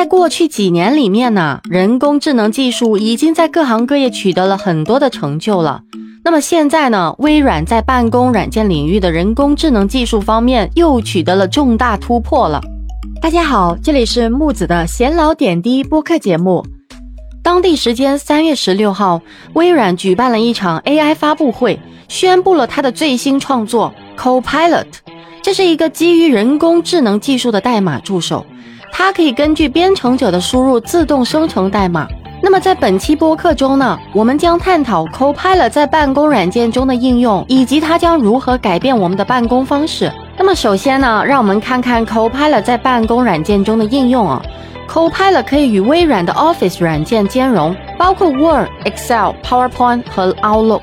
在过去几年里面呢，人工智能技术已经在各行各业取得了很多的成就了。那么现在呢，微软在办公软件领域的人工智能技术方面又取得了重大突破了。大家好，这里是木子的闲聊点滴播客节目。当地时间三月十六号，微软举办了一场 AI 发布会，宣布了它的最新创作 Copilot。这是一个基于人工智能技术的代码助手。它可以根据编程者的输入自动生成代码。那么在本期播客中呢，我们将探讨 Copilot 在办公软件中的应用，以及它将如何改变我们的办公方式。那么首先呢，让我们看看 Copilot 在办公软件中的应用啊。Copilot 可以与微软的 Office 软件兼容，包括 Word、Excel、PowerPoint 和 Outlook。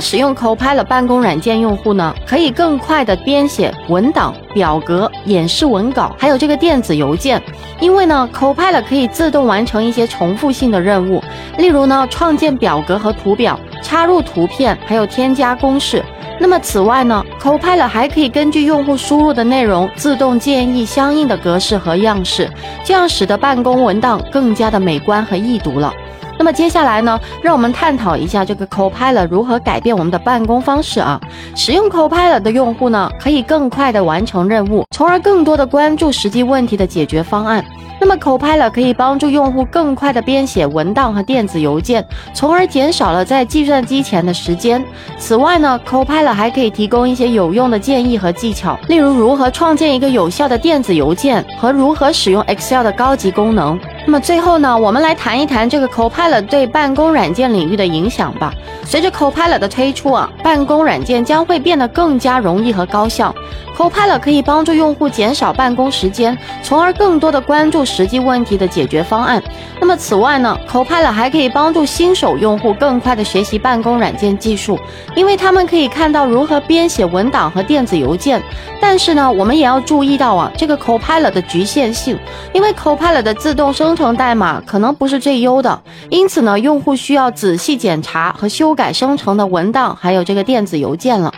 使用 Copilot 办公软件用户呢，可以更快的编写文档、表格、演示文稿，还有这个电子邮件。因为呢，Copilot 可以自动完成一些重复性的任务，例如呢，创建表格和图表，插入图片，还有添加公式。那么此外呢，Copilot 还可以根据用户输入的内容，自动建议相应的格式和样式，这样使得办公文档更加的美观和易读了。那么接下来呢，让我们探讨一下这个 Copilot 如何改变我们的办公方式啊。使用 Copilot 的用户呢，可以更快的完成任务，从而更多的关注实际问题的解决方案。那么 Copilot 可以帮助用户更快的编写文档和电子邮件，从而减少了在计算机前的时间。此外呢，Copilot 还可以提供一些有用的建议和技巧，例如如何创建一个有效的电子邮件和如何使用 Excel 的高级功能。那么最后呢，我们来谈一谈这个 Copilot 对办公软件领域的影响吧。随着 Copilot 的推出啊，办公软件将会变得更加容易和高效。Copilot 可以帮助用户减少办公时间，从而更多的关注实际问题的解决方案。那么此外呢，Copilot 还可以帮助新手用户更快的学习办公软件技术，因为他们可以看到如何编写文档和电子邮件。但是呢，我们也要注意到啊，这个 Copilot 的局限性，因为 Copilot 的自动生成代码可能不是最优的，因此呢，用户需要仔细检查和修改生成的文档，还有这个电子邮件了。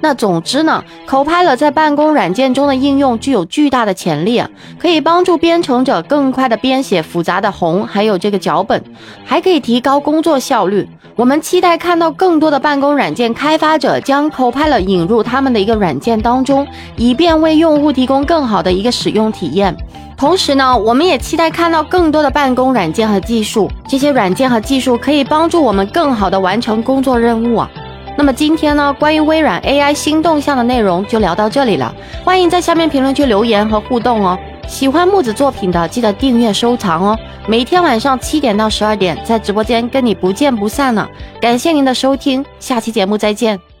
那总之呢，Copilot 在办公软件中的应用具有巨大的潜力，可以帮助编程者更快的编写复杂的宏还有这个脚本，还可以提高工作效率。我们期待看到更多的办公软件开发者将 Copilot 引入他们的一个软件当中，以便为用户提供更好的一个使用体验。同时呢，我们也期待看到更多的办公软件和技术，这些软件和技术可以帮助我们更好的完成工作任务啊。那么今天呢，关于微软 AI 新动向的内容就聊到这里了。欢迎在下面评论区留言和互动哦。喜欢木子作品的，记得订阅收藏哦。每天晚上七点到十二点，在直播间跟你不见不散呢。感谢您的收听，下期节目再见。